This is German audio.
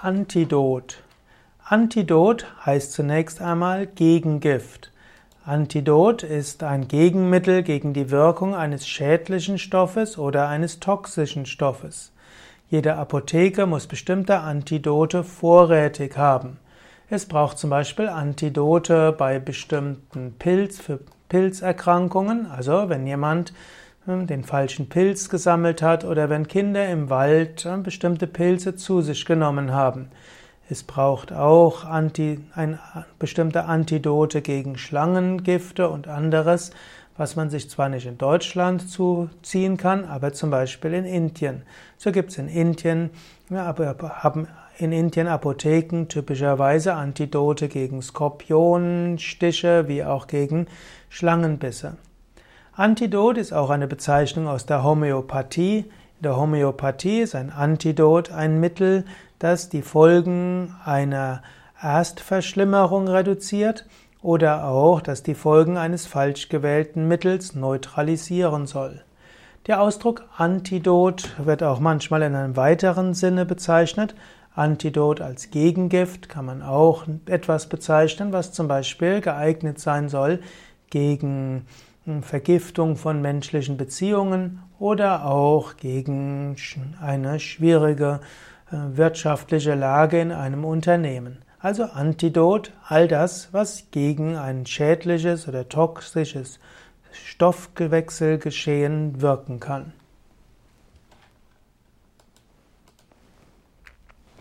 Antidot. Antidot heißt zunächst einmal Gegengift. Antidot ist ein Gegenmittel gegen die Wirkung eines schädlichen Stoffes oder eines toxischen Stoffes. Jede Apotheke muss bestimmte Antidote vorrätig haben. Es braucht zum Beispiel Antidote bei bestimmten Pilz für Pilzerkrankungen, also wenn jemand den falschen Pilz gesammelt hat oder wenn Kinder im Wald hm, bestimmte Pilze zu sich genommen haben. Es braucht auch Anti, ein, bestimmte Antidote gegen Schlangengifte und anderes, was man sich zwar nicht in Deutschland zuziehen kann, aber zum Beispiel in Indien. So gibt es in Indien, aber haben in Indien Apotheken typischerweise Antidote gegen Skorpionstiche wie auch gegen Schlangenbisse. Antidot ist auch eine Bezeichnung aus der Homöopathie. In der Homöopathie ist ein Antidot ein Mittel, das die Folgen einer Erstverschlimmerung reduziert oder auch, das die Folgen eines falsch gewählten Mittels neutralisieren soll. Der Ausdruck Antidot wird auch manchmal in einem weiteren Sinne bezeichnet. Antidot als Gegengift kann man auch etwas bezeichnen, was zum Beispiel geeignet sein soll gegen Vergiftung von menschlichen Beziehungen oder auch gegen eine schwierige äh, wirtschaftliche Lage in einem Unternehmen. Also Antidot, all das, was gegen ein schädliches oder toxisches Stoffwechselgeschehen wirken kann.